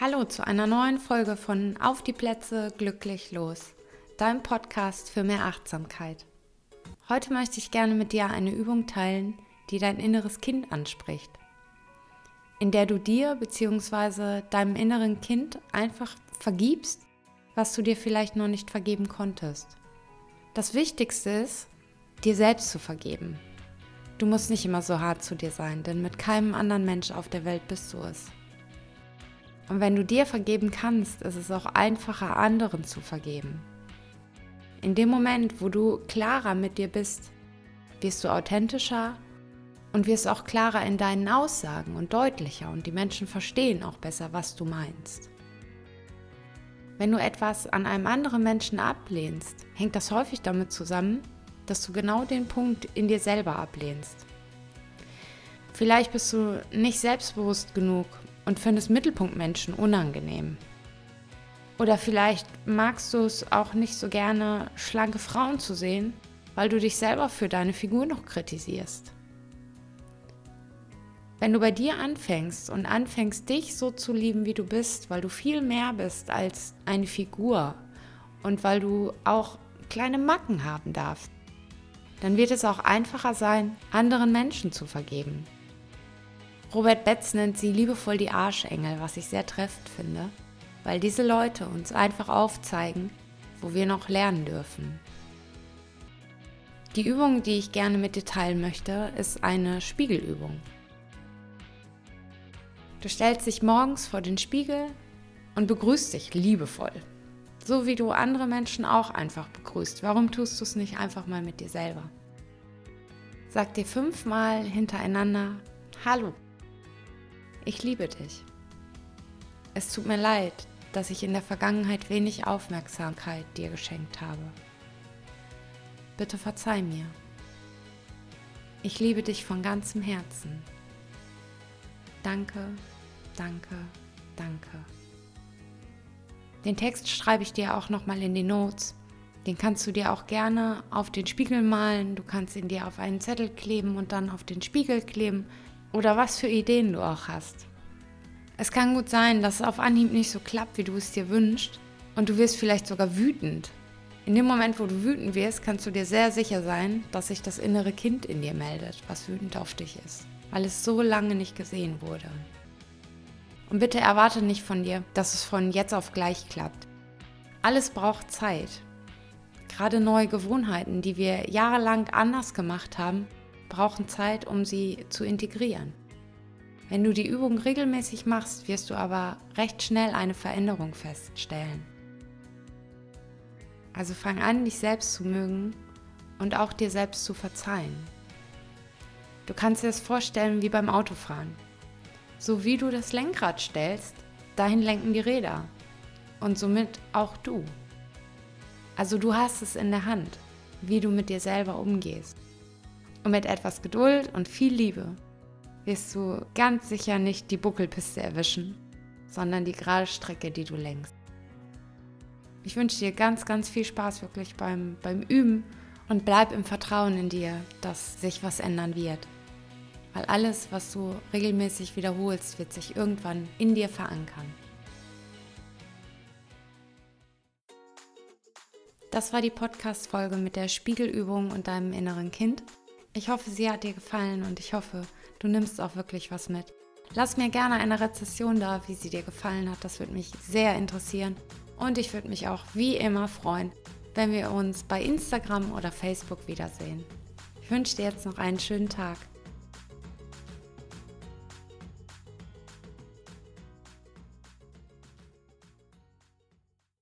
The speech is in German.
Hallo zu einer neuen Folge von Auf die Plätze glücklich los, deinem Podcast für mehr Achtsamkeit. Heute möchte ich gerne mit dir eine Übung teilen, die dein inneres Kind anspricht, in der du dir bzw. deinem inneren Kind einfach vergibst, was du dir vielleicht noch nicht vergeben konntest. Das Wichtigste ist, dir selbst zu vergeben. Du musst nicht immer so hart zu dir sein, denn mit keinem anderen Mensch auf der Welt bist du es. Und wenn du dir vergeben kannst, ist es auch einfacher, anderen zu vergeben. In dem Moment, wo du klarer mit dir bist, wirst du authentischer und wirst auch klarer in deinen Aussagen und deutlicher und die Menschen verstehen auch besser, was du meinst. Wenn du etwas an einem anderen Menschen ablehnst, hängt das häufig damit zusammen, dass du genau den Punkt in dir selber ablehnst. Vielleicht bist du nicht selbstbewusst genug und findest Mittelpunktmenschen unangenehm. Oder vielleicht magst du es auch nicht so gerne, schlanke Frauen zu sehen, weil du dich selber für deine Figur noch kritisierst. Wenn du bei dir anfängst und anfängst, dich so zu lieben, wie du bist, weil du viel mehr bist als eine Figur und weil du auch kleine Macken haben darfst, dann wird es auch einfacher sein, anderen Menschen zu vergeben. Robert Betz nennt sie liebevoll die Arschengel, was ich sehr treffend finde, weil diese Leute uns einfach aufzeigen, wo wir noch lernen dürfen. Die Übung, die ich gerne mit dir teilen möchte, ist eine Spiegelübung. Du stellst dich morgens vor den Spiegel und begrüßt dich liebevoll. So wie du andere Menschen auch einfach begrüßt. Warum tust du es nicht einfach mal mit dir selber? Sag dir fünfmal hintereinander Hallo ich liebe dich. Es tut mir leid, dass ich in der Vergangenheit wenig Aufmerksamkeit dir geschenkt habe. Bitte verzeih mir. Ich liebe dich von ganzem Herzen. Danke, danke, danke. Den Text schreibe ich dir auch nochmal in die Notes. Den kannst du dir auch gerne auf den Spiegel malen. Du kannst ihn dir auf einen Zettel kleben und dann auf den Spiegel kleben oder was für Ideen du auch hast. Es kann gut sein, dass es auf Anhieb nicht so klappt, wie du es dir wünschst und du wirst vielleicht sogar wütend. In dem Moment, wo du wütend wirst, kannst du dir sehr sicher sein, dass sich das innere Kind in dir meldet, was wütend auf dich ist, weil es so lange nicht gesehen wurde. Und bitte erwarte nicht von dir, dass es von jetzt auf gleich klappt. Alles braucht Zeit. Gerade neue Gewohnheiten, die wir jahrelang anders gemacht haben, brauchen Zeit, um sie zu integrieren. Wenn du die Übung regelmäßig machst, wirst du aber recht schnell eine Veränderung feststellen. Also fang an, dich selbst zu mögen und auch dir selbst zu verzeihen. Du kannst dir das vorstellen wie beim Autofahren. So wie du das Lenkrad stellst, dahin lenken die Räder und somit auch du. Also du hast es in der Hand, wie du mit dir selber umgehst. Und mit etwas Geduld und viel Liebe wirst du ganz sicher nicht die Buckelpiste erwischen, sondern die gerade Strecke, die du lenkst. Ich wünsche dir ganz, ganz viel Spaß wirklich beim, beim Üben und bleib im Vertrauen in dir, dass sich was ändern wird. Weil alles, was du regelmäßig wiederholst, wird sich irgendwann in dir verankern. Das war die Podcast-Folge mit der Spiegelübung und deinem inneren Kind. Ich hoffe, sie hat dir gefallen und ich hoffe, du nimmst auch wirklich was mit. Lass mir gerne eine Rezession da, wie sie dir gefallen hat. Das würde mich sehr interessieren. Und ich würde mich auch wie immer freuen, wenn wir uns bei Instagram oder Facebook wiedersehen. Ich wünsche dir jetzt noch einen schönen Tag.